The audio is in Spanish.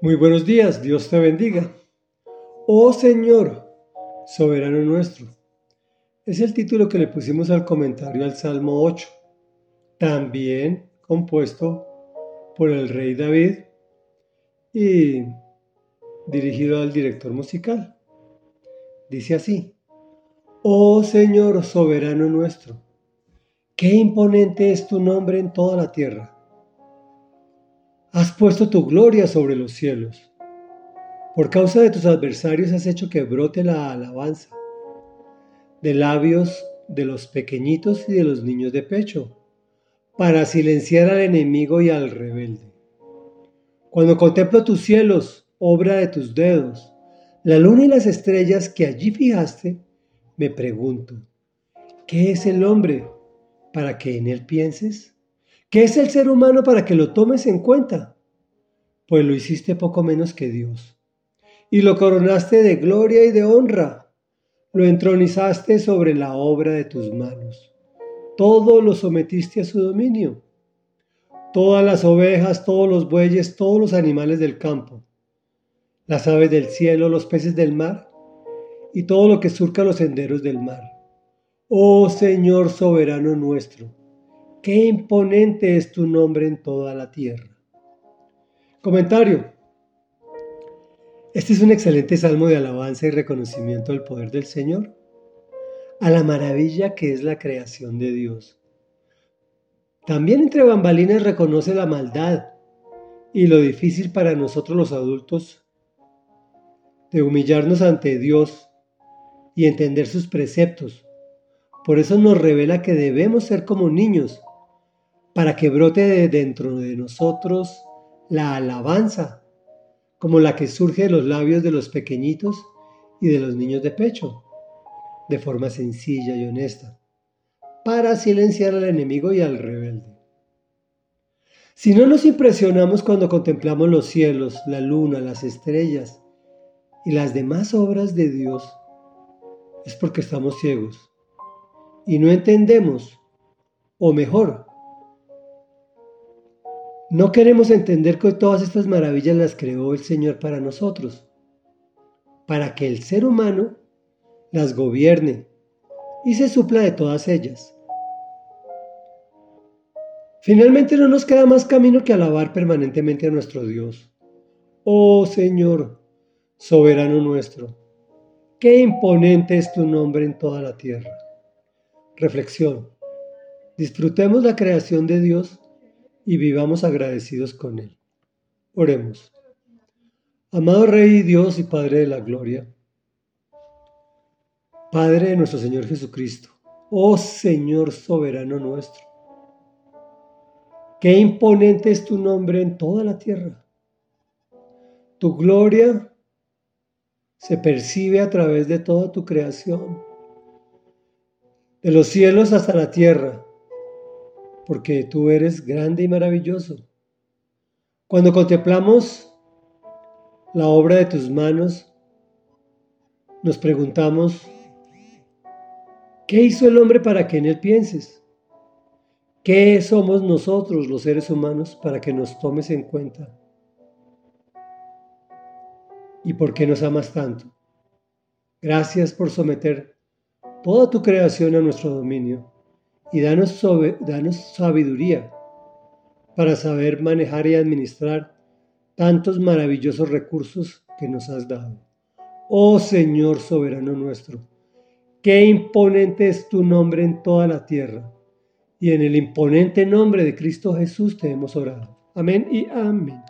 Muy buenos días, Dios te bendiga. Oh Señor, soberano nuestro. Es el título que le pusimos al comentario al Salmo 8, también compuesto por el rey David y dirigido al director musical. Dice así, Oh Señor soberano nuestro, qué imponente es tu nombre en toda la tierra Has puesto tu gloria sobre los cielos. Por causa de tus adversarios has hecho que brote la alabanza de labios de los pequeñitos y de los niños de pecho, para silenciar al enemigo y al rebelde. Cuando contemplo tus cielos, obra de tus dedos, la luna y las estrellas que allí fijaste, me pregunto, ¿qué es el hombre para que en él pienses? ¿Qué es el ser humano para que lo tomes en cuenta? Pues lo hiciste poco menos que Dios. Y lo coronaste de gloria y de honra. Lo entronizaste sobre la obra de tus manos. Todo lo sometiste a su dominio. Todas las ovejas, todos los bueyes, todos los animales del campo. Las aves del cielo, los peces del mar y todo lo que surca los senderos del mar. Oh Señor soberano nuestro Qué imponente es tu nombre en toda la tierra. Comentario. Este es un excelente salmo de alabanza y reconocimiento del poder del Señor, a la maravilla que es la creación de Dios. También entre bambalinas reconoce la maldad y lo difícil para nosotros los adultos de humillarnos ante Dios y entender sus preceptos. Por eso nos revela que debemos ser como niños para que brote de dentro de nosotros la alabanza, como la que surge de los labios de los pequeñitos y de los niños de pecho, de forma sencilla y honesta, para silenciar al enemigo y al rebelde. Si no nos impresionamos cuando contemplamos los cielos, la luna, las estrellas y las demás obras de Dios, es porque estamos ciegos y no entendemos, o mejor, no queremos entender que todas estas maravillas las creó el Señor para nosotros, para que el ser humano las gobierne y se supla de todas ellas. Finalmente no nos queda más camino que alabar permanentemente a nuestro Dios. Oh Señor, soberano nuestro, qué imponente es tu nombre en toda la tierra. Reflexión. Disfrutemos la creación de Dios y vivamos agradecidos con Él. Oremos. Amado Rey Dios y Padre de la Gloria, Padre de nuestro Señor Jesucristo, oh Señor soberano nuestro, qué imponente es tu nombre en toda la tierra. Tu gloria se percibe a través de toda tu creación, de los cielos hasta la tierra porque tú eres grande y maravilloso. Cuando contemplamos la obra de tus manos, nos preguntamos, ¿qué hizo el hombre para que en él pienses? ¿Qué somos nosotros los seres humanos para que nos tomes en cuenta? ¿Y por qué nos amas tanto? Gracias por someter toda tu creación a nuestro dominio y danos, sabiduría para saber manejar y administrar tantos maravillosos recursos que nos has dado. Oh Señor soberano nuestro, qué imponente es tu nombre en toda la tierra, y en el imponente nombre de Cristo Jesús te hemos orado. Amén y amén.